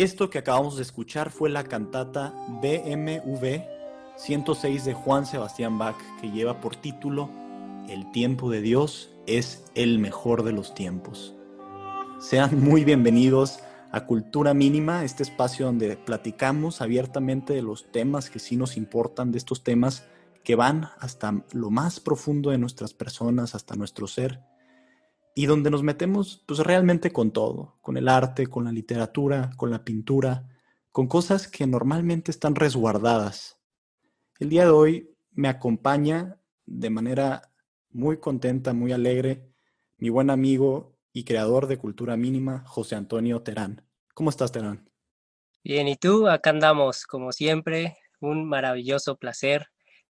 Esto que acabamos de escuchar fue la cantata BMV 106 de Juan Sebastián Bach, que lleva por título El tiempo de Dios es el mejor de los tiempos. Sean muy bienvenidos a Cultura Mínima, este espacio donde platicamos abiertamente de los temas que sí nos importan, de estos temas que van hasta lo más profundo de nuestras personas, hasta nuestro ser, y donde nos metemos pues realmente con todo, con el arte, con la literatura, con la pintura, con cosas que normalmente están resguardadas. El día de hoy me acompaña de manera muy contenta, muy alegre, mi buen amigo y creador de Cultura Mínima, José Antonio Terán. ¿Cómo estás, Terán? Bien, ¿y tú? Acá andamos, como siempre, un maravilloso placer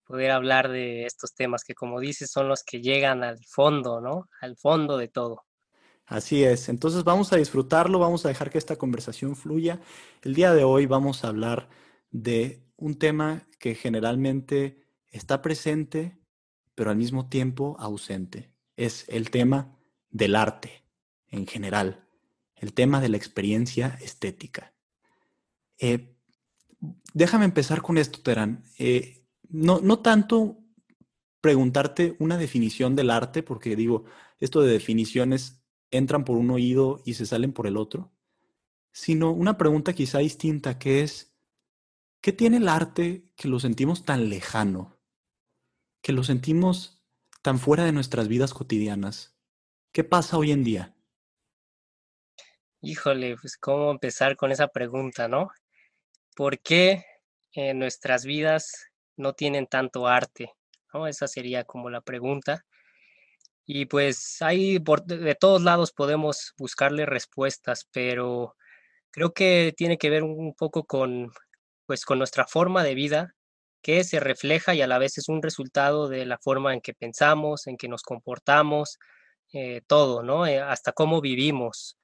poder hablar de estos temas que, como dices, son los que llegan al fondo, ¿no? Al fondo de todo. Así es, entonces vamos a disfrutarlo, vamos a dejar que esta conversación fluya. El día de hoy vamos a hablar de un tema que generalmente está presente, pero al mismo tiempo ausente. Es el tema del arte en general, el tema de la experiencia estética. Eh, déjame empezar con esto, Terán. Eh, no, no tanto preguntarte una definición del arte, porque digo, esto de definiciones entran por un oído y se salen por el otro, sino una pregunta quizá distinta que es, ¿qué tiene el arte que lo sentimos tan lejano? Que lo sentimos tan fuera de nuestras vidas cotidianas. ¿Qué pasa hoy en día? Híjole, pues cómo empezar con esa pregunta, ¿no? ¿Por qué en nuestras vidas no tienen tanto arte? ¿no? Esa sería como la pregunta. Y pues ahí de todos lados podemos buscarle respuestas, pero creo que tiene que ver un poco con, pues, con nuestra forma de vida, que se refleja y a la vez es un resultado de la forma en que pensamos, en que nos comportamos, eh, todo, ¿no? Eh, hasta cómo vivimos.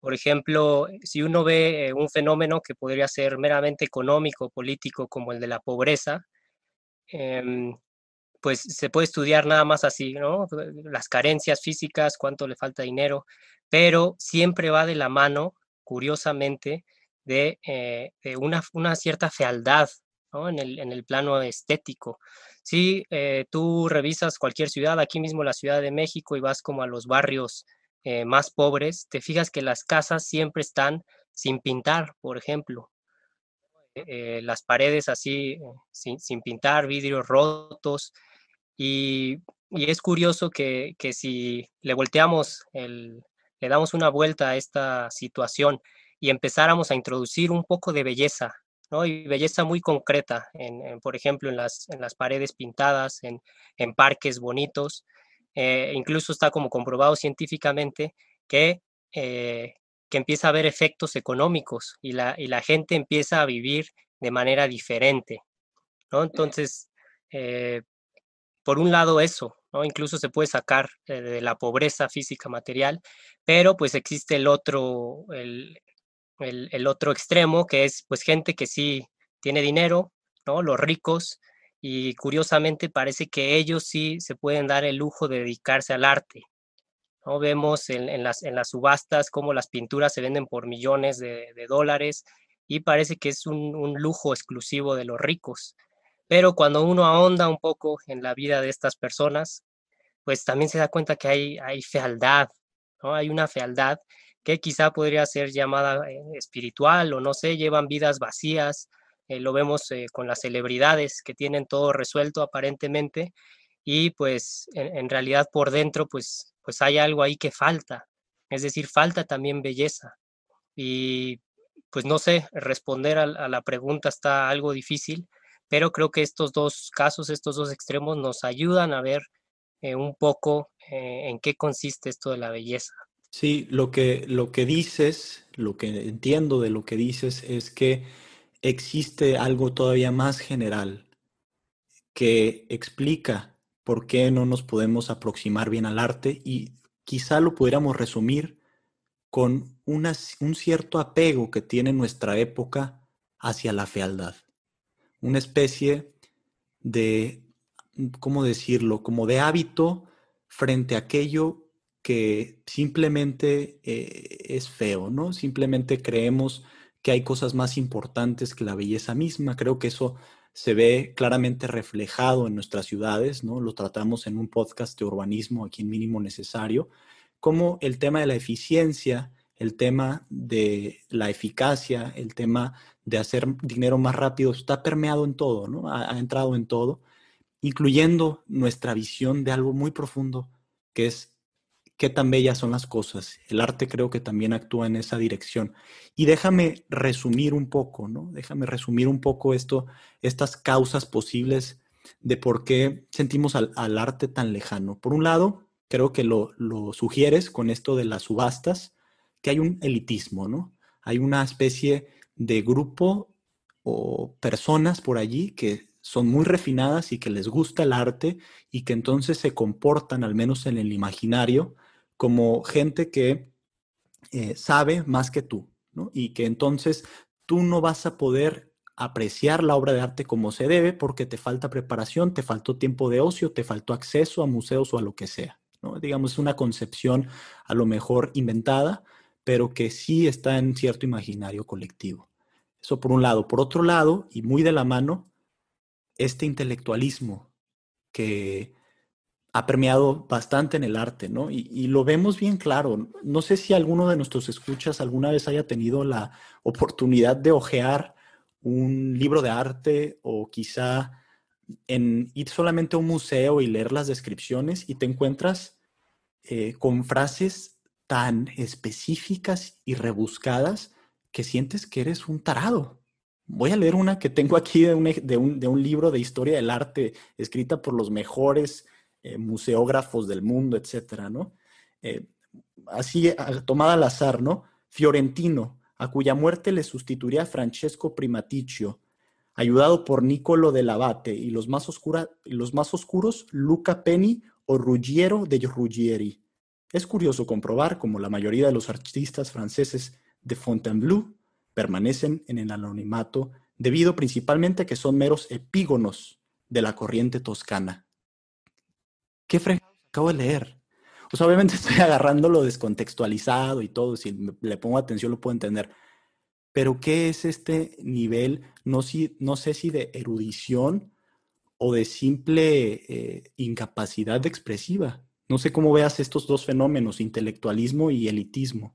Por ejemplo, si uno ve un fenómeno que podría ser meramente económico, político, como el de la pobreza, Em, pues se puede estudiar nada más así, ¿no? Las carencias físicas, cuánto le falta dinero, pero siempre va de la mano, curiosamente, de, eh, una, cierta fealdad ¿no? en, el, en, el, plano estético. Si eh, tú revisas cualquier ciudad, aquí mismo la Ciudad de México, y vas como a los barrios eh, más pobres, te fijas que las casas siempre están sin pintar, por ejemplo. Eh, las paredes así eh, sin, pintar, vidrios rotos. Y, es curioso que, si le volteamos, el, le damos una vuelta a esta situación y empezáramos a introducir un poco de belleza, ¿no? Y belleza muy concreta, en, por ejemplo, en las, en las paredes pintadas, en, en parques bonitos. Eh, incluso está como comprobado científicamente que que empieza a haber efectos económicos y la, y la gente empieza a vivir de manera diferente, ¿no? Entonces, eh, por un lado eso, ¿no? Incluso se puede sacar eh, de la pobreza física material, pero pues existe el otro, el, el, otro extremo, que es pues gente que sí tiene dinero, ¿no? Los ricos, y curiosamente parece que ellos sí se pueden dar el lujo de dedicarse al arte, ¿no? Vemos en, las, en las subastas cómo las pinturas se venden por millones de, dólares y parece que es un, lujo exclusivo de los ricos. Pero cuando uno ahonda un poco en la vida de estas personas, pues también se da cuenta que hay, hay fealdad, ¿no? Hay una fealdad que quizá podría ser llamada eh, espiritual o no sé, llevan vidas vacías, eh, lo vemos eh, con las celebridades que tienen todo resuelto aparentemente y pues en realidad por dentro pues pues hay algo ahí que falta. Es decir, falta también belleza. Y pues no sé, responder a, la pregunta está algo difícil, pero creo que estos dos casos, estos dos extremos nos ayudan a ver eh, un poco eh, en qué consiste esto de la belleza. Sí, lo que, lo que dices, lo que entiendo de lo que dices es que existe algo todavía más general que explica por qué no nos podemos aproximar bien al arte y quizá lo pudiéramos resumir con un cierto apego que tiene nuestra época hacia la fealdad. Una especie de, ¿cómo decirlo?, como de hábito frente a aquello que simplemente eh, es feo, ¿no? Simplemente creemos que hay cosas más importantes que la belleza misma. Creo que eso se ve claramente reflejado en nuestras ciudades, ¿no? Lo tratamos en un podcast de urbanismo aquí en mínimo necesario, como el tema de la eficiencia, el tema de la eficacia, el tema de hacer dinero más rápido, está permeado en todo, ¿no? Ha, ha entrado en todo, incluyendo nuestra visión de algo muy profundo, que es qué tan bellas son las cosas. El arte creo que también actúa en esa dirección. Y déjame resumir un poco, ¿no? Déjame resumir un poco esto, estas causas posibles de por qué sentimos al, arte tan lejano. Por un lado, creo que lo, lo, sugieres con esto de las subastas, que hay un elitismo, ¿no? Hay una especie de grupo o personas por allí que son muy refinadas y que les gusta el arte y que entonces se comportan, al menos en el imaginario, como gente que eh, sabe más que tú. Y que entonces tú no vas a poder apreciar la obra de arte como se debe porque te falta preparación, te faltó tiempo de ocio, te faltó acceso a museos o a lo que sea, ¿no? Digamos, es una concepción a lo mejor inventada, pero que sí está en cierto imaginario colectivo. Eso por un lado. Por otro lado, y muy de la mano, este intelectualismo que ha permeado bastante en el arte, ¿no? Y, lo vemos bien claro. No sé si alguno de nuestros escuchas alguna vez haya tenido la oportunidad de hojear un libro de arte o quizá en ir solamente a un museo y leer las descripciones y te encuentras eh, con frases tan específicas y rebuscadas que sientes que eres un tarado. Voy a leer una que tengo aquí de un, de un, de un libro de historia del arte escrita por los mejores eh, museógrafos del mundo, etcétera, ¿no? Eh, así, tomada al azar, ¿no? Fiorentino, a cuya muerte le sustituiría Francesco Primaticcio, ayudado por Nicolo Abate y los más, los más oscuros Luca Penny o Ruggiero de Ruggieri. Es curioso comprobar cómo la mayoría de los artistas franceses de Fontainebleau permanecen en el anonimato debido principalmente a que son meros epígonos de la corriente toscana. ¿Qué fregados acabo de leer? Obviamente estoy agarrando lo descontextualizado y todo, si le pongo atención lo puedo entender. Pero ¿qué es este nivel? No, sé si de erudición o de simple eh, incapacidad expresiva. No sé cómo veas estos dos fenómenos, intelectualismo y elitismo.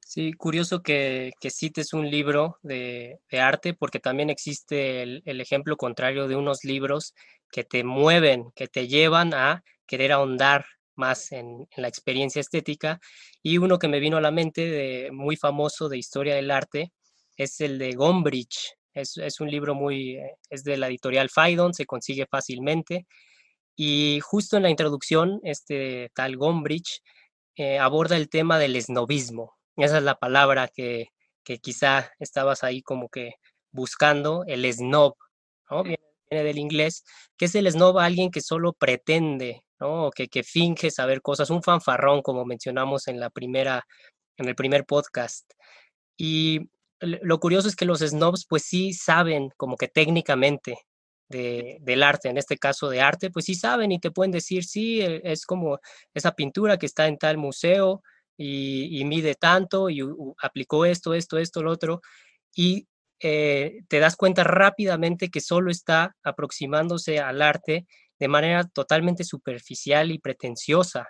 Sí, curioso que, cites un libro de, arte, porque también existe el, ejemplo contrario de unos libros que te mueven, que te llevan a querer ahondar más en, la experiencia estética. Y uno que me vino a la mente, de, muy famoso de historia del arte, es el de Gombrich. Es, es un libro muy, eh, es de la editorial Phaidon, se consigue fácilmente. Y justo en la introducción, este tal Gombrich eh, aborda el tema del esnovismo. Esa es la palabra que, que quizá estabas ahí como que buscando, el snob, ¿no? Viene, del inglés, que es el snob, alguien que solo pretende que, finge saber cosas, un fanfarrón, como mencionamos en la primera, en el primer podcast. Y lo curioso es que los snobs, pues sí saben como que técnicamente del arte, en este caso de arte, pues sí saben y te pueden decir, sí, e, es como esa pintura que está en tal museo y, mide tanto y aplicó esto, esto, esto, lo otro. Y eh, te das cuenta rápidamente que solo está aproximándose al arte de manera totalmente superficial y pretenciosa.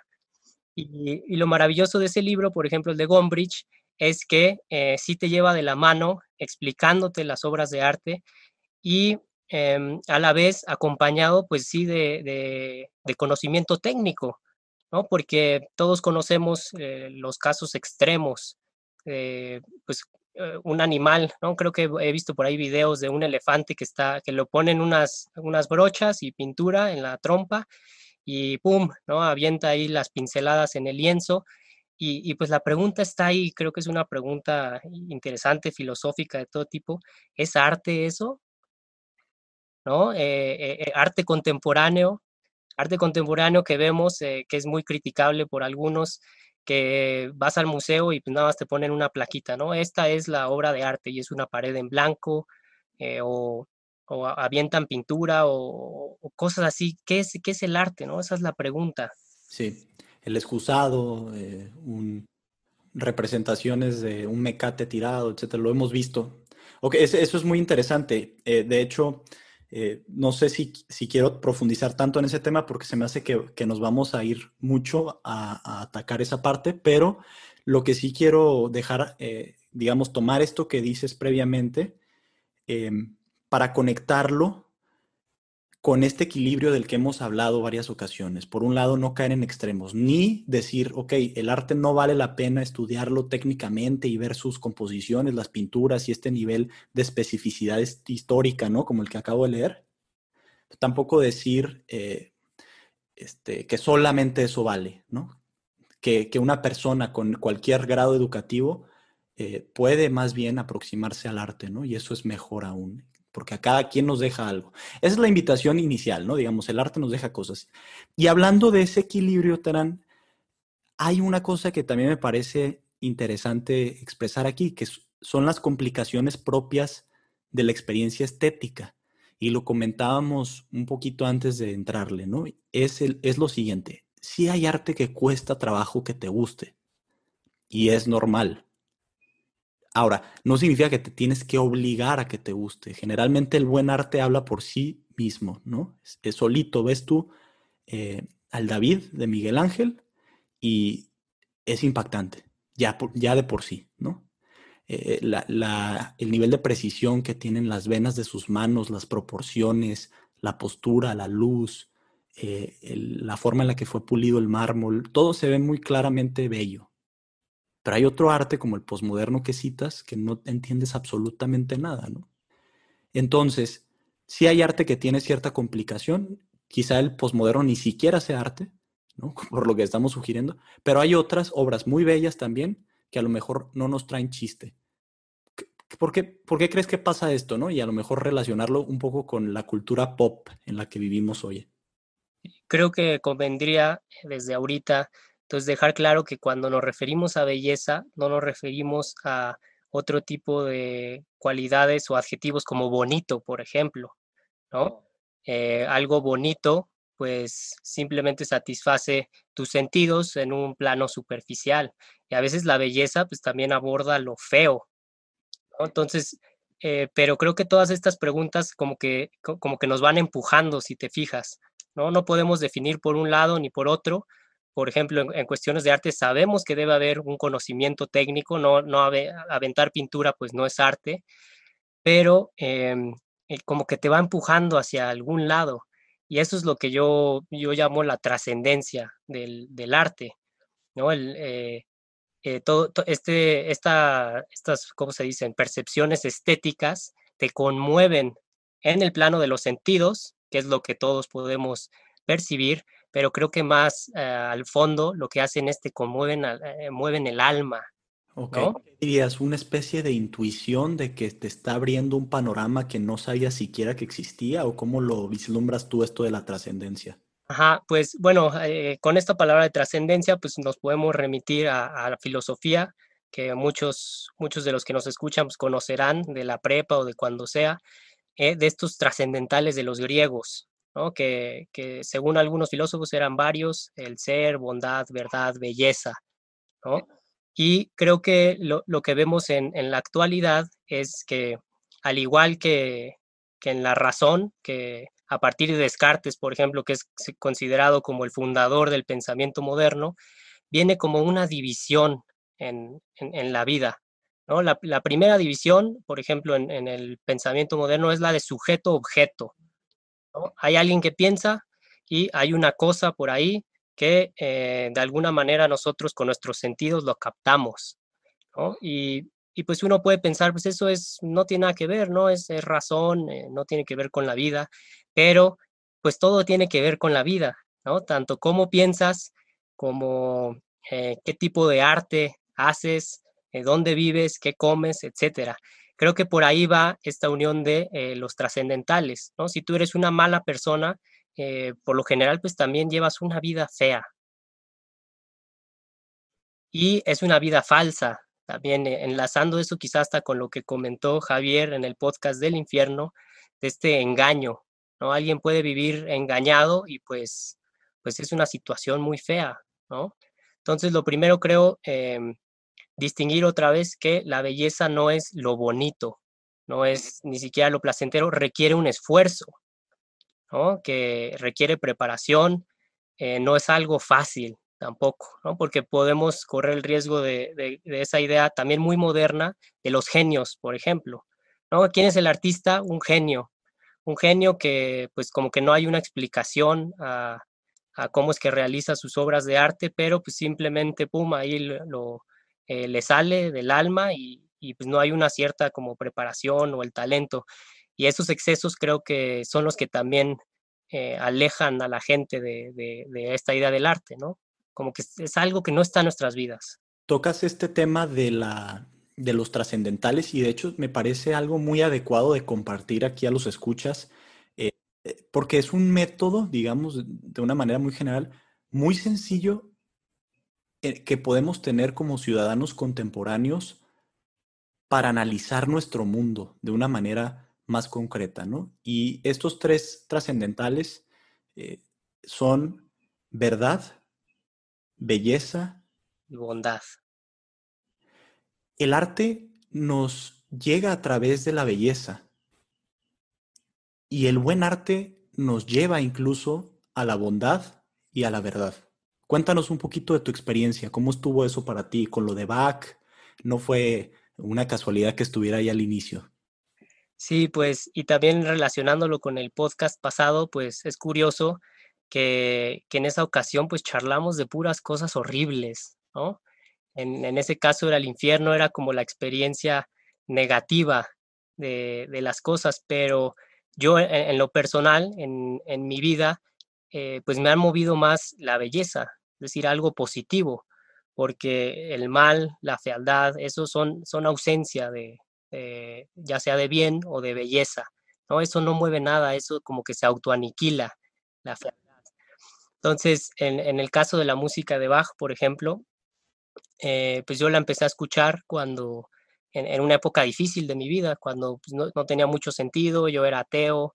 Y, lo maravilloso de ese libro, por ejemplo, el de Gombrich, es que eh, sí te lleva de la mano explicándote las obras de arte y em, a la vez acompañado, pues sí, de, conocimiento técnico, ¿no? Porque todos conocemos eh, los casos extremos, eh, pues un animal, ¿no? Creo que he visto por ahí videos de un elefante que está, que lo ponen unas, unas brochas y pintura en la trompa y ¡pum! ¿no? Avienta ahí las pinceladas en el lienzo. Y, pues la pregunta está ahí, creo que es una pregunta interesante, filosófica de todo tipo. ¿Es arte eso? ¿No? Eh, eh, arte contemporáneo, arte contemporáneo que vemos que es muy criticable por algunos, que vas al museo y pues nada más te ponen una plaquita, ¿no? Esta es la obra de arte y es una pared en blanco eh, o, avientan pintura o, cosas así. ¿Qué es, ¿Qué es el arte, no? Esa es la pregunta. Sí, el excusado, eh, representaciones de un mecate tirado, etcétera, lo hemos visto. Ok, eso es muy interesante. Eh, de hecho, eh, no sé si, quiero profundizar tanto en ese tema porque se me hace que, nos vamos a ir mucho a, atacar esa parte, pero lo que sí quiero dejar, eh, digamos, tomar esto que dices previamente em, para conectarlo con este equilibrio del que hemos hablado varias ocasiones. Por un lado, no caer en extremos, ni decir, ok, el arte no vale la pena estudiarlo técnicamente y ver sus composiciones, las pinturas y este nivel de especificidad histórica, ¿no? Como el que acabo de leer. Tampoco decir eh, este, que solamente eso vale, ¿no? Que, una persona con cualquier grado educativo eh, puede más bien aproximarse al arte, ¿no? Y eso es mejor aún porque a cada quien nos deja algo. Esa es la invitación inicial, ¿no? Digamos, el arte nos deja cosas. Y hablando de ese equilibrio, Terán, hay una cosa que también me parece interesante expresar aquí, que son las complicaciones propias de la experiencia estética. Y lo comentábamos un poquito antes de entrarle, ¿no? Es, el, es lo siguiente, si hay arte que cuesta trabajo que te guste, y es normal, Ahora, no significa que te tienes que obligar a que te guste. Generalmente el buen arte habla por sí mismo, ¿no? Es, solito, ves tú eh, al David de Miguel Ángel y es impactante, ya, de por sí, ¿no? Eh, el nivel de precisión que tienen las venas de sus manos, las proporciones, la postura, la luz, eh, la forma en la que fue pulido el mármol, todo se ve muy claramente bello. Pero hay otro arte como el posmoderno que citas que no entiendes absolutamente nada, ¿no? Entonces, si hay arte que tiene cierta complicación, quizá el posmoderno ni siquiera sea arte, ¿no? Por lo que estamos sugiriendo, pero hay otras obras muy bellas también que a lo mejor no nos traen chiste. ¿Por qué, ¿Por qué crees que pasa esto, no? Y a lo mejor relacionarlo un poco con la cultura pop en la que vivimos hoy. Creo que convendría desde ahorita entonces, dejar claro que cuando nos referimos a belleza, no nos referimos a otro tipo de cualidades o adjetivos como bonito, por ejemplo, ¿no? Eh, algo bonito, pues simplemente satisface tus sentidos en un plano superficial. Y a veces la belleza, pues también aborda lo feo, ¿no? Entonces, eh, pero creo que todas estas preguntas como que, como que nos van empujando, si te fijas, ¿no? No podemos definir por un lado ni por otro, por ejemplo, en, cuestiones de arte sabemos que debe haber un conocimiento técnico, no, no aventar pintura pues no es arte, pero em, eh, como que te va empujando hacia algún lado. Y eso es lo que yo, yo llamo la trascendencia del, arte, ¿no? El, eh, eh, todo, este, esta, estas, ¿cómo se dicen? Percepciones estéticas te conmueven en el plano de los sentidos, que es lo que todos podemos percibir, pero creo que más eh, al fondo lo que hacen es que conmueven, eh, mueven el alma. Ok, dirías una especie de intuición de que te está abriendo un panorama que no sabías siquiera que existía o cómo lo vislumbras tú esto de la trascendencia. Ajá, pues bueno, eh, con esta palabra de trascendencia, pues nos podemos remitir a, la filosofía, que muchos, muchos de los que nos escuchan pues, conocerán de la prepa o de cuando sea, de estos trascendentales de los griegos, que, según algunos filósofos eran varios, el ser, bondad, verdad, belleza. Y creo que lo, que vemos en, la actualidad es que, al igual que, en la razón, que a partir de Descartes, por ejemplo, que es considerado como el fundador del pensamiento moderno, viene como una división en, la vida. La, primera división, por ejemplo, en, en, el pensamiento moderno es la de sujeto-objeto. Hay alguien que piensa y hay una cosa por ahí que eh, de alguna manera nosotros con nuestros sentidos lo captamos. Y, pues uno puede pensar, pues eso es, no tiene nada que ver, ¿no? Es, razón, eh, no tiene que ver con la vida, pero pues todo tiene que ver con la vida, ¿no? Tanto cómo piensas, como eh, qué tipo de arte haces, dónde vives, qué comes, etcétera. Creo que por ahí va esta unión de eh, los trascendentales, ¿no? Si tú eres una mala persona, eh, por lo general, pues también llevas una vida fea. Y es una vida falsa, también eh, enlazando eso quizás hasta con lo que comentó Javier en el podcast del infierno, de este engaño, ¿no? Alguien puede vivir engañado y pues, pues es una situación muy fea, ¿no? Entonces, lo primero creo, em, distinguir otra vez que la belleza no es lo bonito, no es ni siquiera lo placentero, requiere un esfuerzo, ¿no? que requiere preparación, eh, no es algo fácil tampoco, ¿no? porque podemos correr el riesgo de, de, esa idea también muy moderna de los genios, por ejemplo. ¿no? ¿Quién es el artista? Un genio. Un genio que pues como que no hay una explicación a, a cómo es que realiza sus obras de arte, pero pues simplemente, pum, ahí lo, eh, le sale del alma y, pues no hay una cierta como preparación o el talento. Y esos excesos creo que son los que también eh, alejan a la gente de, esta idea del arte, ¿no? Como que es algo que no está en nuestras vidas. Tocas este tema de, la, de los trascendentales y de hecho me parece algo muy adecuado de compartir aquí a los escuchas eh, porque es un método, digamos, de una manera muy general, muy sencillo que podemos tener como ciudadanos contemporáneos para analizar nuestro mundo de una manera más concreta, ¿no? Y estos tres trascendentales eh, son verdad, belleza y bondad. El arte nos llega a través de la belleza, y el buen arte nos lleva incluso a la bondad y a la verdad. Cuéntanos un poquito de tu experiencia, cómo estuvo eso para ti con lo de Bach. No fue una casualidad que estuviera ahí al inicio. Sí, pues, y también relacionándolo con el podcast pasado, pues es curioso que, en esa ocasión pues charlamos de puras cosas horribles, ¿no? En, ese caso era el infierno, era como la experiencia negativa de, de las cosas, pero yo en, lo personal, en, mi vida, eh, pues me ha movido más la belleza, es decir, algo positivo, porque el mal, la fealdad, eso son, son ausencia de, ya sea de bien o de belleza, ¿no? Eso no mueve nada, eso como que se autoaniquila la fealdad. Entonces, en, el caso de la música de Bach, por ejemplo, eh, pues yo la empecé a escuchar cuando en, una época difícil de mi vida, cuando pues, no, tenía mucho sentido, yo era ateo,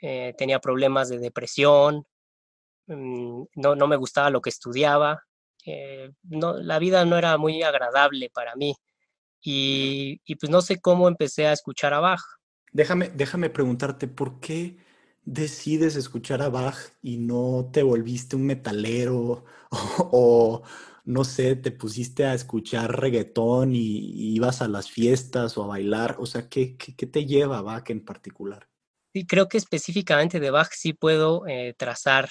eh, tenía problemas de depresión, no, no, me gustaba lo que estudiaba, eh, no, la vida no era muy agradable para mí y, y, pues no sé cómo empecé a escuchar a Bach. Déjame, déjame preguntarte, ¿por qué decides escuchar a Bach y no te volviste un metalero o, no sé, te pusiste a escuchar reggaetón y, ibas a las fiestas o a bailar? O sea, ¿qué, qué, te lleva a Bach en particular? Sí, creo que específicamente de Bach sí puedo eh, trazar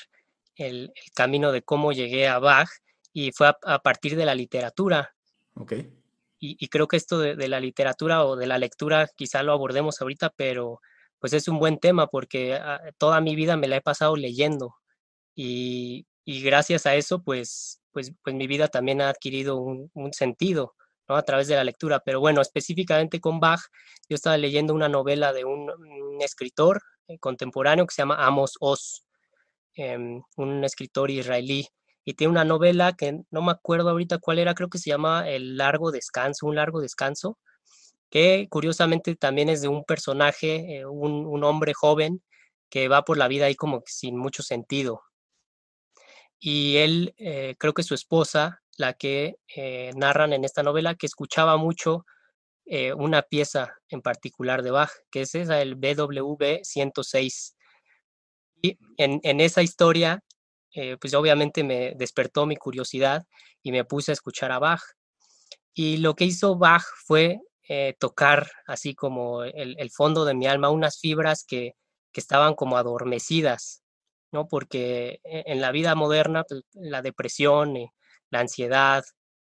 el, camino de cómo llegué a Bach y fue a, partir de la literatura. Ok. Y, creo que esto de, la literatura o de la lectura quizá lo abordemos ahorita, pero pues es un buen tema porque ah, toda mi vida me la he pasado leyendo y, y gracias a eso pues pues, pues, mi vida también ha adquirido un, sentido, ¿no? A través de la lectura. Pero bueno, específicamente con Bach, yo estaba leyendo una novela de un, escritor eh, contemporáneo que se llama Amos Oz, em, un escritor israelí, y tiene una novela que no me acuerdo ahorita cuál era, creo que se llama El largo descanso, un largo descanso, que curiosamente también es de un personaje, eh, un, un hombre joven que va por la vida ahí como sin mucho sentido, y él, eh, creo que su esposa, la que eh, narran en esta novela, que escuchaba mucho una pieza en particular de Bach, que es esa, el BWV 106. Y en, en esa historia, pues obviamente me despertó mi curiosidad y me puse a escuchar a Bach. Y lo que hizo Bach fue tocar así como el, el, fondo de mi alma, unas fibras que, que estaban como adormecidas ¿no? Porque e, en la vida moderna, pues, la depresión, y la ansiedad,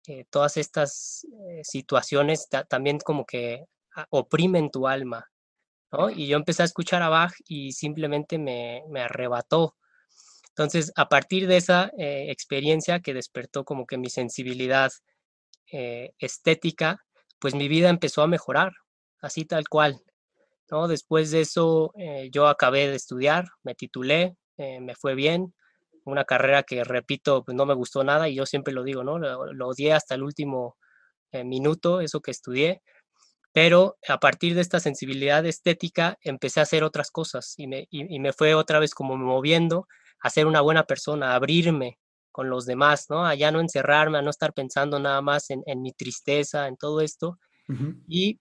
eh, todas estas eh, situaciones también como que oprimen tu alma, Y yo empecé a escuchar a Bach y simplemente me, arrebató. Entonces, a partir de esa eh, experiencia que despertó como que mi sensibilidad estética, pues mi vida empezó a mejorar, así tal cual. ¿no? Después de eso, yo acabé de estudiar, me titulé, eh, me fue bien, una carrera que, repito, pues no me gustó nada y yo siempre lo digo, ¿no? Lo, odié hasta el último eh, minuto, eso que estudié, pero a partir de esta sensibilidad estética empecé a hacer otras cosas y me, y, me fue otra vez como moviendo a ser una buena persona, a abrirme con los demás, ¿no? A ya no encerrarme, a no estar pensando nada más en, mi tristeza, en todo esto. Y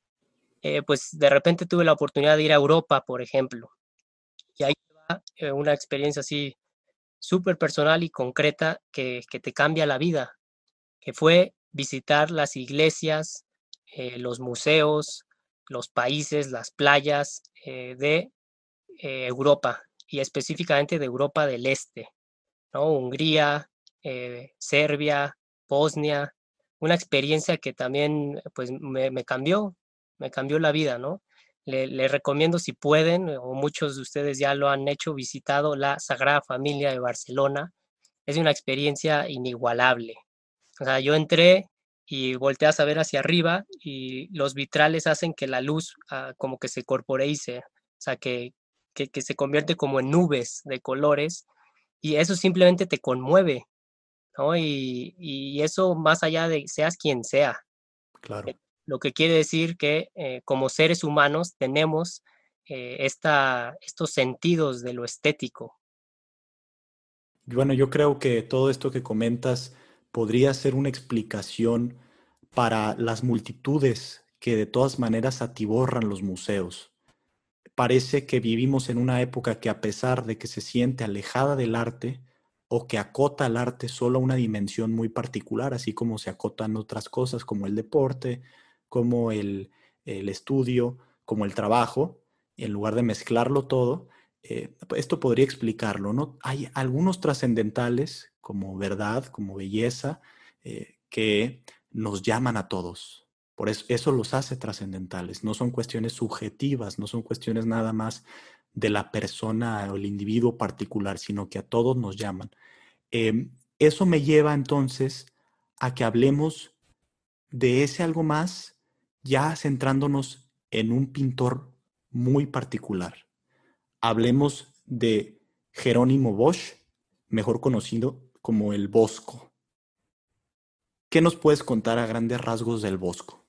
eh, pues de repente tuve la oportunidad de ir a Europa, por ejemplo. Y ahí va eh, una experiencia así súper personal y concreta que, que, te cambia la vida, que fue visitar las iglesias, eh, los museos, los países, las playas de Europa y específicamente de Europa del Este, ¿no? Hungría, Serbia, Bosnia, una experiencia que también pues me, cambió, me cambió la vida, ¿no? Le, recomiendo si pueden, o muchos de ustedes ya lo han hecho, visitado la Sagrada Familia de Barcelona. Es una experiencia inigualable. O sea, yo entré y volteas a ver hacia arriba y los vitrales hacen que la luz ah, como que se corporeice, o sea, que, que, que, se convierte como en nubes de colores y eso simplemente te conmueve, ¿no? Y, y eso más allá de seas quien sea. Claro lo que quiere decir que eh, como seres humanos tenemos eh, esta, estos sentidos de lo estético. Bueno, yo creo que todo esto que comentas podría ser una explicación para las multitudes que de todas maneras atiborran los museos. Parece que vivimos en una época que a pesar de que se siente alejada del arte o que acota al arte solo a una dimensión muy particular, así como se acotan otras cosas como el deporte, como el, estudio, como el trabajo, en lugar de mezclarlo todo, eh, esto podría explicarlo, ¿no? Hay algunos trascendentales como verdad, como belleza, eh, que nos llaman a todos. Por eso, eso los hace trascendentales. No son cuestiones subjetivas, no son cuestiones nada más de la persona o el individuo particular, sino que a todos nos llaman. Em, eso me lleva entonces a que hablemos de ese algo más ya centrándonos en un pintor muy particular. Hablemos de Jerónimo Bosch, mejor conocido como el Bosco. ¿Qué nos puedes contar a grandes rasgos del Bosco?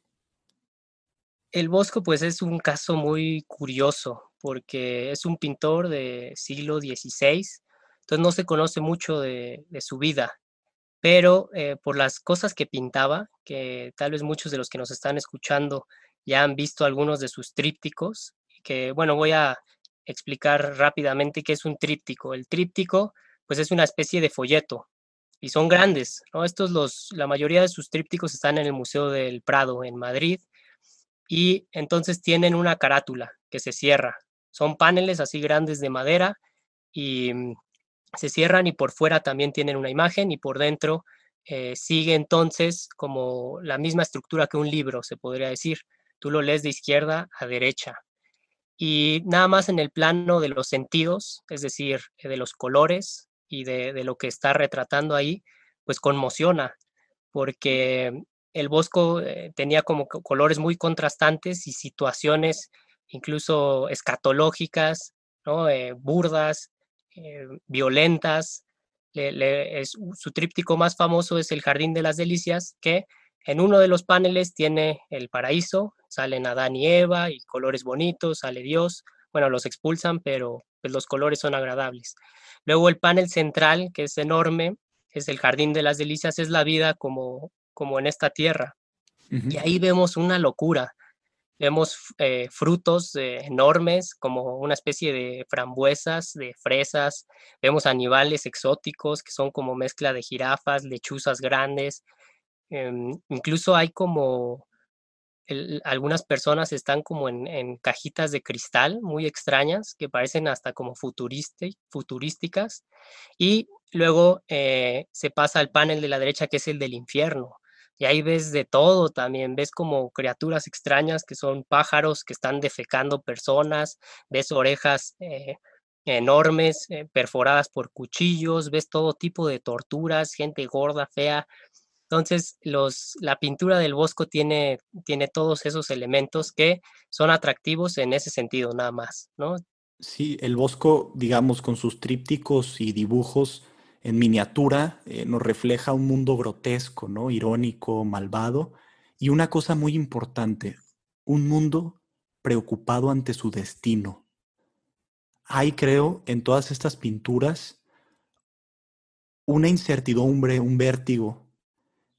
El Bosco pues es un caso muy curioso porque es un pintor de siglo XVI, entonces no se conoce mucho de, de su vida pero eh, por las cosas que pintaba, que tal vez muchos de los que nos están escuchando ya han visto algunos de sus trípticos, que bueno, voy a explicar rápidamente qué es un tríptico. El tríptico, pues es una especie de folleto y son grandes, ¿no? Estos los, la mayoría de sus trípticos están en el Museo del Prado en Madrid y entonces tienen una carátula que se cierra. Son paneles así grandes de madera y mm, se cierran y por fuera también tienen una imagen y por dentro eh, sigue entonces como la misma estructura que un libro, se podría decir. Tú lo lees de izquierda a derecha. Y nada más en el plano de los sentidos, es decir, de los colores y de, lo que está retratando ahí, pues conmociona, porque el Bosco eh, tenía como colores muy contrastantes y situaciones incluso escatológicas, ¿no? Eh, burdas, eh, violentas. es, su tríptico más famoso es el Jardín de las Delicias, que en uno de los paneles tiene el paraíso, salen Adán y Eva y colores bonitos, sale Dios. Bueno, los expulsan, pero pues, los colores son agradables. Luego el panel central, que es enorme, es el Jardín de las Delicias, es la vida como, como en esta tierra. Y ahí vemos una locura. Vemos eh, frutos eh, enormes, como una especie de frambuesas, de fresas. Vemos animales exóticos que son como mezcla de jirafas, lechuzas grandes. Em, incluso hay como algunas personas están como en, cajitas de cristal muy extrañas que parecen hasta como futurísticas. Y luego eh, se pasa al panel de la derecha que es el del infierno y ahí ves de todo también, ves como criaturas extrañas que son pájaros que están defecando personas, ves orejas eh, enormes eh, perforadas por cuchillos, ves todo tipo de torturas, gente gorda, fea. Entonces, los, la pintura del Bosco tiene, tiene todos esos elementos que son atractivos en ese sentido, nada más, ¿no? Sí, el Bosco, digamos, con sus trípticos y dibujos, en miniatura eh, nos refleja un mundo grotesco, ¿no? Irónico, malvado. Y una cosa muy importante, un mundo preocupado ante su destino. Hay, creo, en todas estas pinturas una incertidumbre, un vértigo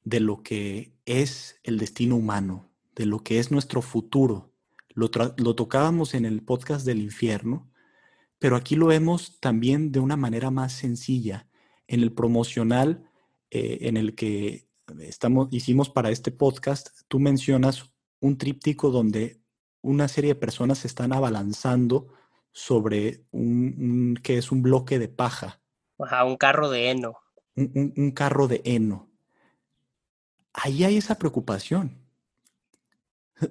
de lo que es el destino humano, de lo que es nuestro futuro. Lo, tocábamos en el podcast del infierno, pero aquí lo vemos también de una manera más sencilla. En el promocional eh, en el que estamos, hicimos para este podcast, tú mencionas un tríptico donde una serie de personas se están abalanzando sobre un, que es un bloque de paja. Ajá, un carro de heno. Un, carro de heno. Ahí hay esa preocupación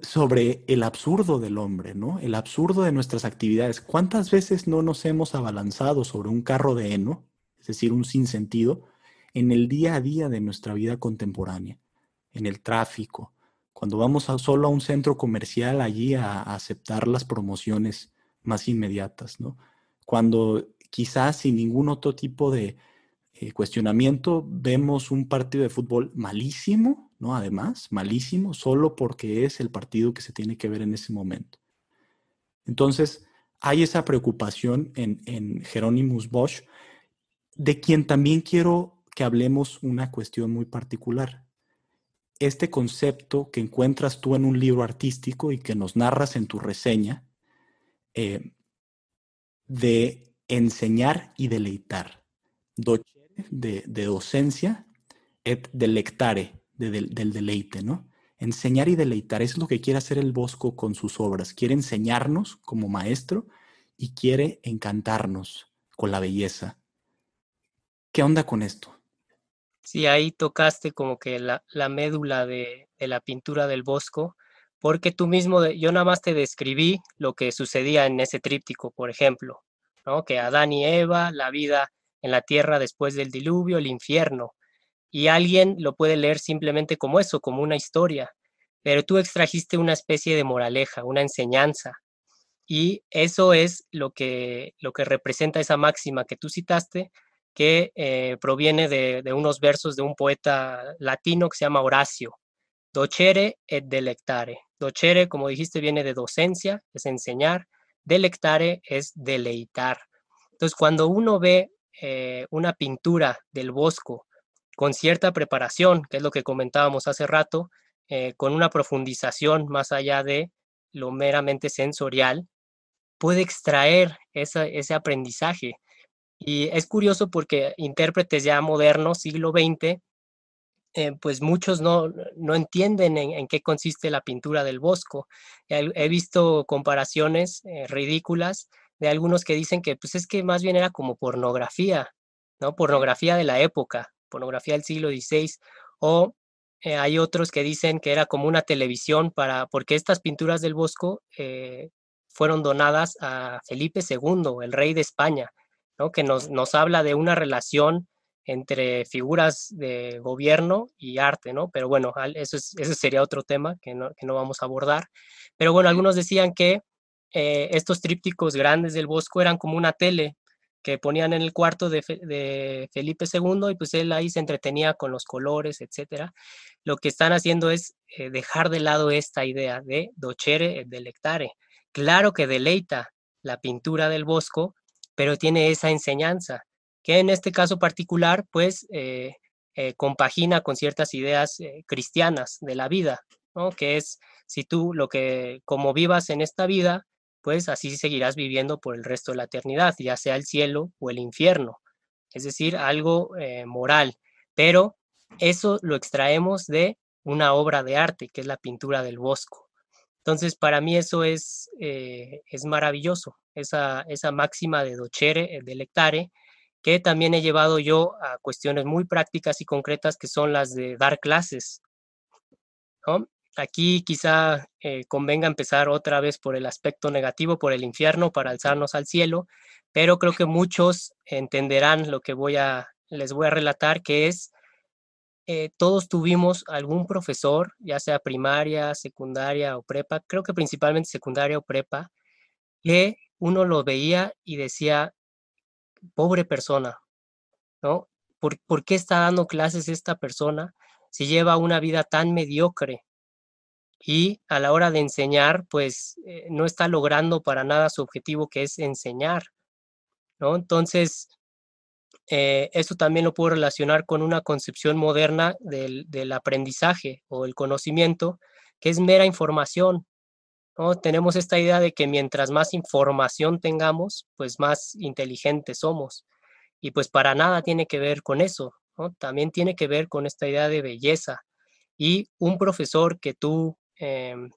sobre el absurdo del hombre, ¿no? El absurdo de nuestras actividades. ¿Cuántas veces no nos hemos abalanzado sobre un carro de heno, es decir, un sinsentido, en el día a día de nuestra vida contemporánea, en el tráfico, cuando vamos solo a un centro comercial allí a, aceptar las promociones más inmediatas, ¿no? Cuando quizás sin ningún otro tipo de eh, cuestionamiento vemos un partido de fútbol malísimo, ¿no? Además, malísimo, solo porque es el partido que se tiene que ver en ese momento. Entonces, hay esa preocupación en, en Jerónimos Bosch, de quien también quiero que hablemos una cuestión muy particular este concepto que encuentras tú en un libro artístico y que nos narras en tu reseña eh, de enseñar y deleitar. Docere de, docencia et delectare, del, deleite, ¿no? Enseñar y deleitar es lo que quiere hacer el Bosco con sus obras. Quiere enseñarnos como maestro y quiere encantarnos con la belleza. ¿Qué onda con esto? Sí, ahí tocaste como que la, médula de, la pintura del Bosco, porque tú mismo, yo nada más te describí lo que sucedía en ese tríptico, por ejemplo, ¿no? que Adán y Eva, la vida en la tierra después del diluvio, el infierno, y alguien lo puede leer simplemente como eso, como una historia, pero tú extrajiste una especie de moraleja, una enseñanza, y eso es lo que, lo que representa esa máxima que tú citaste, que eh, proviene de, unos versos de un poeta latino que se llama Horacio, docere et delectare. Docere, como dijiste, viene de docencia, es enseñar, delectare es deleitar. Entonces, cuando uno ve eh, una pintura del Bosco con cierta preparación, que es lo que comentábamos hace rato, eh, con una profundización más allá de lo meramente sensorial, puede extraer ese aprendizaje y es curioso porque intérpretes ya modernos, siglo XX, eh, pues muchos no, no entienden en, qué consiste la pintura del Bosco. He, visto comparaciones ridículas de algunos que dicen que pues es que más bien era como pornografía, ¿no? Pornografía de la época, pornografía del siglo XVI, o eh, hay otros que dicen que era como una televisión para, porque estas pinturas del Bosco fueron donadas a Felipe II, el rey de España que nos, nos habla de una relación entre figuras de gobierno y arte, ¿no? Pero bueno, eso, ese sería otro tema que no, que no, vamos a abordar. Pero bueno, algunos decían que eh, estos trípticos grandes del Bosco eran como una tele que ponían en el cuarto de, Felipe II y pues él ahí se entretenía con los colores, etcétera. Lo que están haciendo es eh, dejar de lado esta idea de docere et delectare. Claro que deleita la pintura del Bosco, pero tiene esa enseñanza, que en este caso particular, pues, eh, compagina con ciertas ideas cristianas de la vida, ¿no? Que es, si tú lo que, como vivas en esta vida, pues así seguirás viviendo por el resto de la eternidad, ya sea el cielo o el infierno, es decir, algo moral, pero eso lo extraemos de una obra de arte, que es la pintura del Bosco. Entonces, para mí eso es, eh, es maravilloso, esa, esa máxima de docere, eh, de lectare, que también he llevado yo a cuestiones muy prácticas y concretas que son las de dar clases. Aquí quizá eh, convenga empezar otra vez por el aspecto negativo, por el infierno, para alzarnos al cielo, pero creo que muchos entenderán lo que voy a, les voy a relatar, que es eh, todos tuvimos algún profesor, ya sea primaria, secundaria o prepa, creo que principalmente secundaria o prepa, que uno lo veía y decía, pobre persona, ¿no? ¿Por, qué está dando clases esta persona si lleva una vida tan mediocre? Y a la hora de enseñar, pues eh, no está logrando para nada su objetivo, que es enseñar, ¿no? Entonces, eh, esto también lo puedo relacionar con una concepción moderna del, aprendizaje o el conocimiento, que es mera información. ¿no? Tenemos esta idea de que mientras más información tengamos, pues más inteligentes somos. Y pues para nada tiene que ver con eso, también tiene que ver con esta idea de belleza. Y un profesor que tú, em,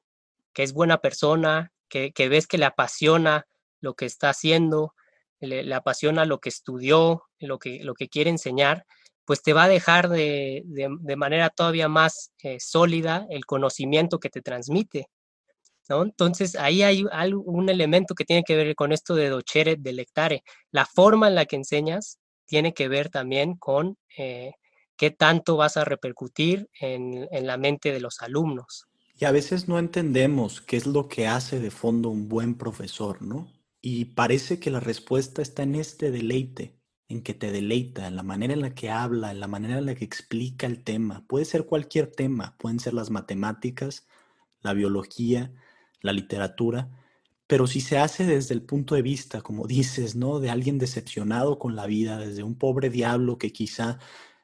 que es buena persona, que, ves que le apasiona lo que está haciendo, le, apasiona lo que estudió, lo que, lo que quiere enseñar, pues te va a dejar de, manera todavía más eh, sólida el conocimiento que te transmite. ¿no? Entonces ahí hay un elemento que tiene que ver con esto de docere, de lectare. La forma en la que enseñas tiene que ver también con eh, qué tanto vas a repercutir en, en la mente de los alumnos. Y a veces no entendemos qué es lo que hace de fondo un buen profesor, ¿no? Y parece que la respuesta está en este deleite, en que te deleita, en la manera en la que habla, en la manera en la que explica el tema. Puede ser cualquier tema, pueden ser las matemáticas, la biología, la literatura, pero si se hace desde el punto de vista, como dices, ¿no? De alguien decepcionado con la vida, desde un pobre diablo que quizá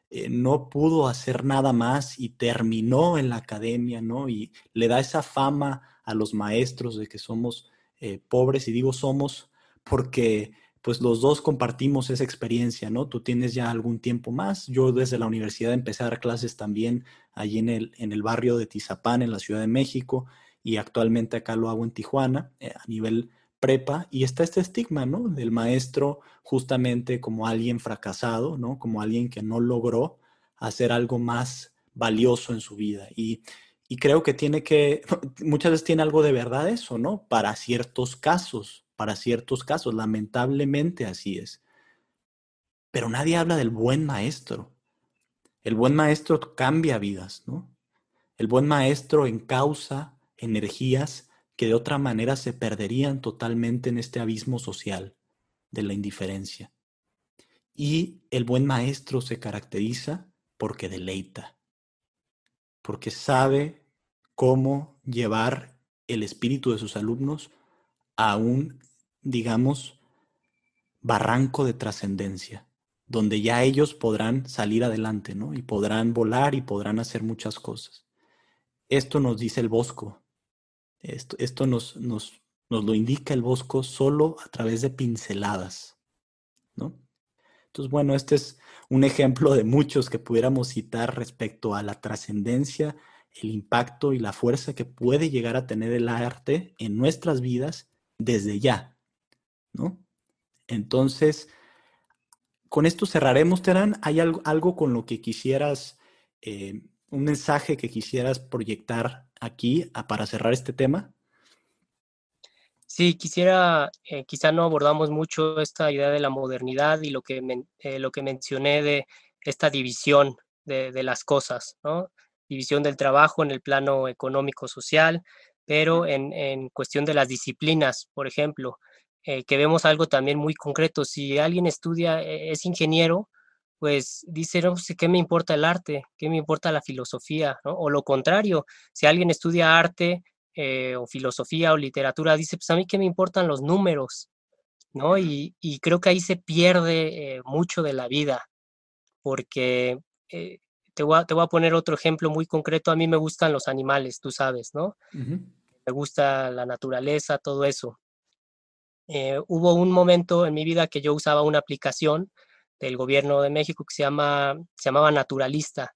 eh, no pudo hacer nada más y terminó en la academia, ¿no? Y le da esa fama a los maestros de que somos eh, pobres, y digo somos porque pues los dos compartimos esa experiencia, ¿no? Tú tienes ya algún tiempo más, yo desde la universidad empecé a dar clases también allí en el, en el barrio de Tizapán, en la Ciudad de México, y actualmente acá lo hago en Tijuana, eh, a nivel prepa, y está este estigma, ¿no? Del maestro justamente como alguien fracasado, ¿no? Como alguien que no logró hacer algo más valioso en su vida. Y y creo que tiene que, muchas veces tiene algo de verdad eso, ¿no? Para ciertos casos, para ciertos casos, lamentablemente así es. Pero nadie habla del buen maestro. El buen maestro cambia vidas, ¿no? El buen maestro encausa energías que de otra manera se perderían totalmente en este abismo social de la indiferencia. Y el buen maestro se caracteriza porque deleita, porque sabe cómo llevar el espíritu de sus alumnos a un, digamos, barranco de trascendencia, donde ya ellos podrán salir adelante, ¿no? Y podrán volar y podrán hacer muchas cosas. Esto nos dice el Bosco. Esto, esto nos, nos, nos lo indica el Bosco solo a través de pinceladas, ¿no? Entonces, bueno, este es un ejemplo de muchos que pudiéramos citar respecto a la trascendencia, el impacto y la fuerza que puede llegar a tener el arte en nuestras vidas desde ya, ¿no? Entonces, con esto cerraremos, Terán. ¿Hay algo, algo con lo que quisieras, eh, un mensaje que quisieras proyectar aquí para cerrar este tema? Sí, quisiera, eh, quizá no abordamos mucho esta idea de la modernidad y lo que, eh, lo que mencioné de esta división de, las cosas, ¿no? División del trabajo en el plano económico-social, pero en, cuestión de las disciplinas, por ejemplo, eh, que vemos algo también muy concreto. Si alguien estudia, es ingeniero, pues dice, no sé, ¿qué me importa el arte? ¿Qué me importa la filosofía? O lo contrario, si alguien estudia arte, eh, o filosofía o literatura, dice, pues a mí qué me importan los números, ¿no? Y, creo que ahí se pierde eh, mucho de la vida, porque eh, te, voy a, poner otro ejemplo muy concreto, a mí me gustan los animales, tú sabes, ¿no? Me gusta la naturaleza, todo eso. hubo un momento en mi vida que yo usaba una aplicación del gobierno de México que se, llama, se llamaba Naturalista,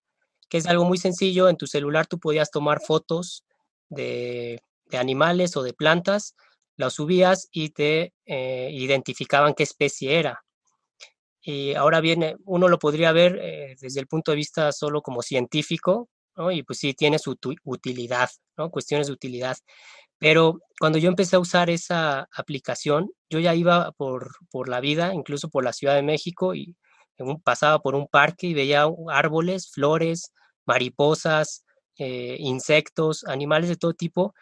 que es algo muy sencillo, en tu celular tú podías tomar fotos de, animales o de plantas, las subías y te eh, identificaban qué especie era. Y ahora viene, uno lo podría ver eh, desde el punto de vista solo como científico, y pues sí tiene su utilidad, ¿no? cuestiones de utilidad. Pero cuando yo empecé a usar esa aplicación, yo ya iba por, por la vida, incluso por la Ciudad de México, y pasaba por un parque y veía árboles, flores, mariposas, eh, insectos, animales de todo tipo,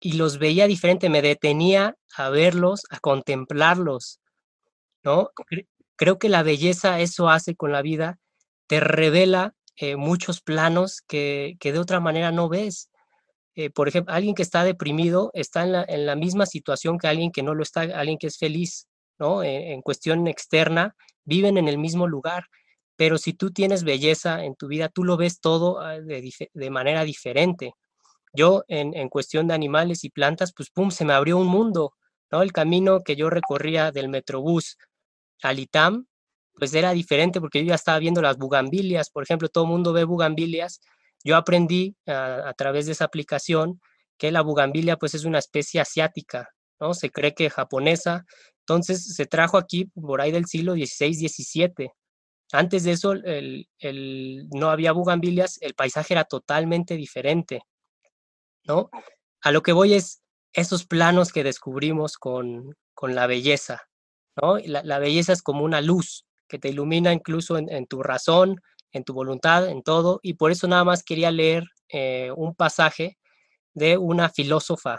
y los veía diferente, me detenía a verlos, a contemplarlos, ¿no? Creo que la belleza eso hace con la vida, te revela eh, muchos planos que, de otra manera no ves. Eh, por ejemplo, alguien que está deprimido está en la, misma situación que alguien que no lo está, alguien que es feliz, ¿no? en cuestión externa, viven en el mismo lugar, pero si tú tienes belleza en tu vida, tú lo ves todo ah, de, manera diferente. Yo en, en, cuestión de animales y plantas, pues pum, se me abrió un mundo, ¿no? El camino que yo recorría del Metrobús al ITAM, pues era diferente porque yo ya estaba viendo las bugambilias, por ejemplo, todo el mundo ve bugambilias. Yo aprendí a, través de esa aplicación que la bugambilia pues es una especie asiática, ¿no? Se cree que japonesa, entonces se trajo aquí por ahí del siglo XVI, XVII. Antes de eso el, no había bugambilias, el paisaje era totalmente diferente, ¿no? A lo que voy es esos planos que descubrimos con, con la belleza, ¿no? La, belleza es como una luz que te ilumina incluso en, tu razón, en tu voluntad, en todo, y por eso nada más quería leer eh, un pasaje de una filósofa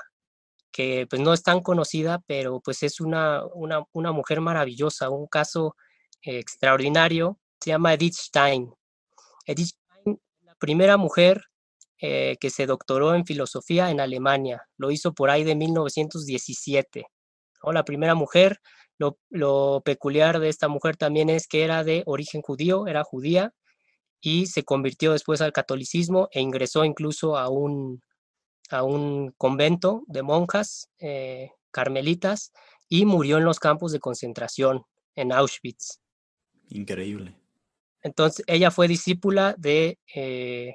que pues no es tan conocida, pero pues es una, una, una mujer maravillosa, un caso extraordinario, se llama Edith Stein. Edith Stein, la primera mujer eh, que se doctoró en filosofía en Alemania, lo hizo por ahí de 1917. ¿no? La primera mujer lo, peculiar de esta mujer también es que era de origen judío, era judía, y se convirtió después al catolicismo e ingresó incluso a un, a un convento de monjas eh, carmelitas y murió en los campos de concentración en Auschwitz. Increíble. Entonces, ella fue discípula de, eh,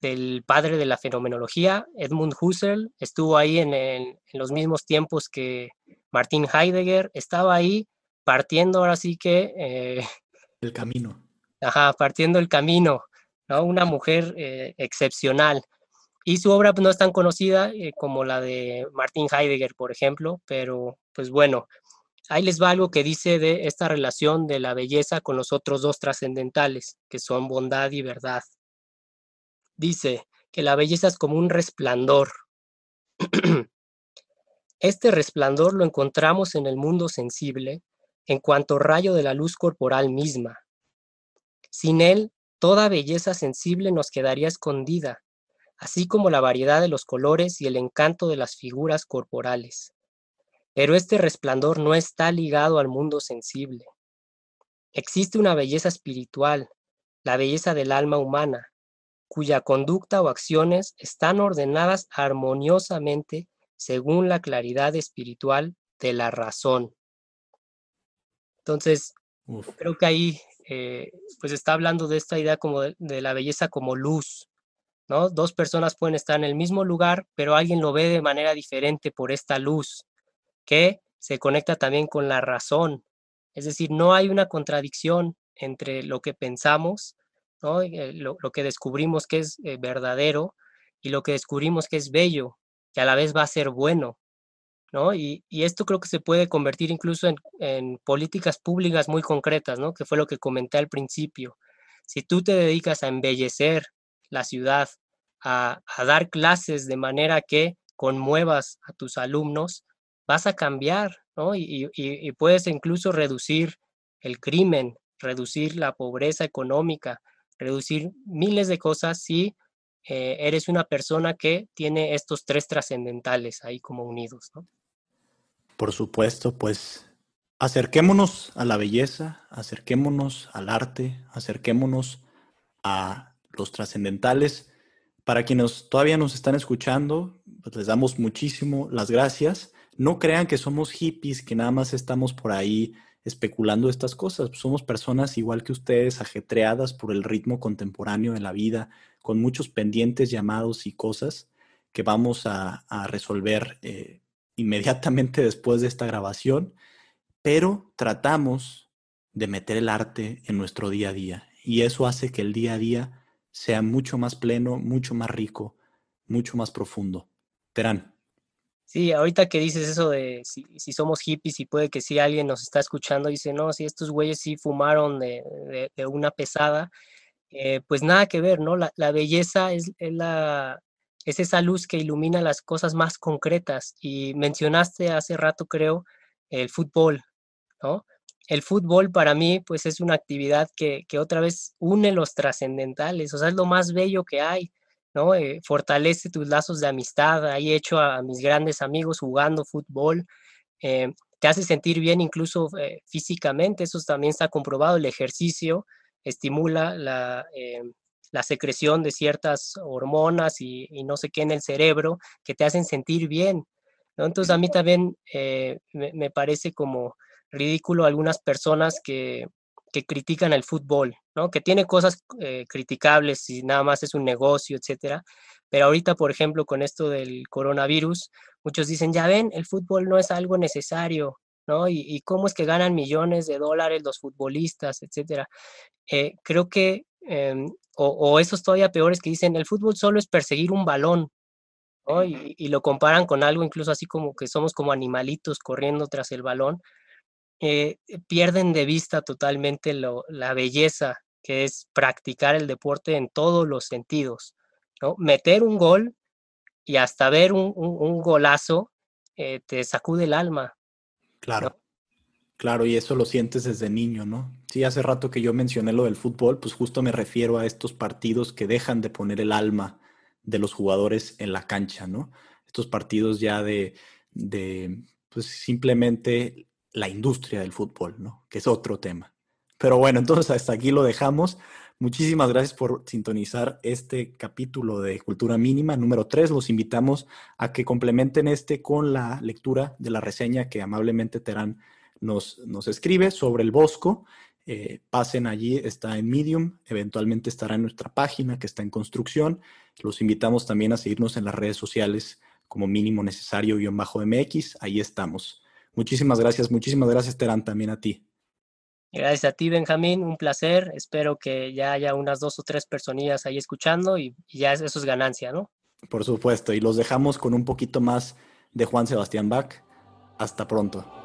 del padre de la fenomenología, Edmund Husserl, estuvo ahí en, en los mismos tiempos que, Martin Heidegger estaba ahí partiendo ahora sí que... Eh, el camino. Ajá, partiendo el camino, ¿no? Una mujer eh, excepcional. Y su obra pues, no es tan conocida eh, como la de Martin Heidegger, por ejemplo, pero pues bueno, ahí les va algo que dice de esta relación de la belleza con los otros dos trascendentales, que son bondad y verdad. Dice que la belleza es como un resplandor Este resplandor lo encontramos en el mundo sensible en cuanto rayo de la luz corporal misma. Sin él, toda belleza sensible nos quedaría escondida, así como la variedad de los colores y el encanto de las figuras corporales. Pero este resplandor no está ligado al mundo sensible. Existe una belleza espiritual, la belleza del alma humana, cuya conducta o acciones están ordenadas armoniosamente según la claridad espiritual de la razón. Entonces, creo que ahí eh, pues está hablando de esta idea como de, la belleza como luz, ¿no? Dos personas pueden estar en el mismo lugar, pero alguien lo ve de manera diferente por esta luz, que se conecta también con la razón. Es decir, no hay una contradicción entre lo que pensamos, ¿no? Eh, lo, que descubrimos que es eh, verdadero y lo que descubrimos que es bello que a la vez va a ser bueno, Y, esto creo que se puede convertir incluso en, políticas públicas muy concretas, ¿no? Que fue lo que comenté al principio. Si tú te dedicas a embellecer la ciudad, a, dar clases de manera que conmuevas a tus alumnos, vas a cambiar, ¿no? Y, puedes incluso reducir el crimen, reducir la pobreza económica, reducir miles de cosas si eh, eres una persona que tiene estos tres trascendentales ahí como unidos. Por supuesto, pues acerquémonos a la belleza, acerquémonos al arte, acerquémonos a los trascendentales. Para quienes todavía nos están escuchando, pues les damos muchísimo las gracias. No crean que somos hippies, que nada más estamos por ahí especulando estas cosas. Somos personas igual que ustedes, ajetreadas por el ritmo contemporáneo de la vida, con muchos pendientes, llamados y cosas que vamos a, resolver eh, inmediatamente después de esta grabación, pero tratamos de meter el arte en nuestro día a día y eso hace que el día a día sea mucho más pleno, mucho más rico, mucho más profundo. Terán. Sí, ahorita que dices eso de si, somos hippies y puede que si alguien nos está escuchando dice, no, si estos güeyes sí fumaron de, una pesada, eh, pues nada que ver, ¿no? La, belleza es, la, es esa luz que ilumina las cosas más concretas. Y mencionaste hace rato, creo, el fútbol, ¿no? El fútbol para mí, pues es una actividad que, que otra vez une los trascendentales, o sea, es lo más bello que hay ¿no? Eh, fortalece tus lazos de amistad. Ahí he hecho a mis grandes amigos jugando fútbol. Eh, te hace sentir bien incluso eh, físicamente, eso también está comprobado, el ejercicio estimula la, la secreción de ciertas hormonas y, no sé qué en el cerebro que te hacen sentir bien. Entonces a mí también eh, me, parece como ridículo algunas personas que, que critican el fútbol, ¿no? que tiene cosas eh, criticables y nada más es un negocio, etcétera. Pero ahorita, por ejemplo, con esto del coronavirus, muchos dicen, ya ven, el fútbol no es algo necesario, ¿no? Y, cómo es que ganan millones de dólares los futbolistas, etcétera. Eh, creo que em, o, esos todavía peores que dicen, el fútbol solo es perseguir un balón, y, lo comparan con algo incluso así como que somos como animalitos corriendo tras el balón, eh, pierden de vista totalmente la belleza que es practicar el deporte en todos los sentidos, ¿no? Meter un gol y hasta ver un, golazo eh, te sacude el alma. Claro. Claro, y eso lo sientes desde niño, ¿no? Sí, hace rato que yo mencioné lo del fútbol, pues justo me refiero a estos partidos que dejan de poner el alma de los jugadores en la cancha, ¿no? Estos partidos ya de, de pues simplemente la industria del fútbol, ¿no? Que es otro tema. Pero bueno, entonces hasta aquí lo dejamos. Muchísimas gracias por sintonizar este capítulo de Cultura Mínima número 3. Los invitamos a que complementen este con la lectura de la reseña que amablemente Terán nos, nos escribe sobre el Bosco. Eh, pasen allí, está en Medium, eventualmente estará en nuestra página que está en construcción. Los invitamos también a seguirnos en las redes sociales como mínimo necesario-mx, ahí estamos. Muchísimas gracias, muchísimas gracias Terán también a ti. Gracias a ti Benjamín, un placer. Espero que ya haya unas dos o tres personillas ahí escuchando y, y ya eso es ganancia, ¿no? Por supuesto, y los dejamos con un poquito más de Juan Sebastián Bach. Hasta pronto.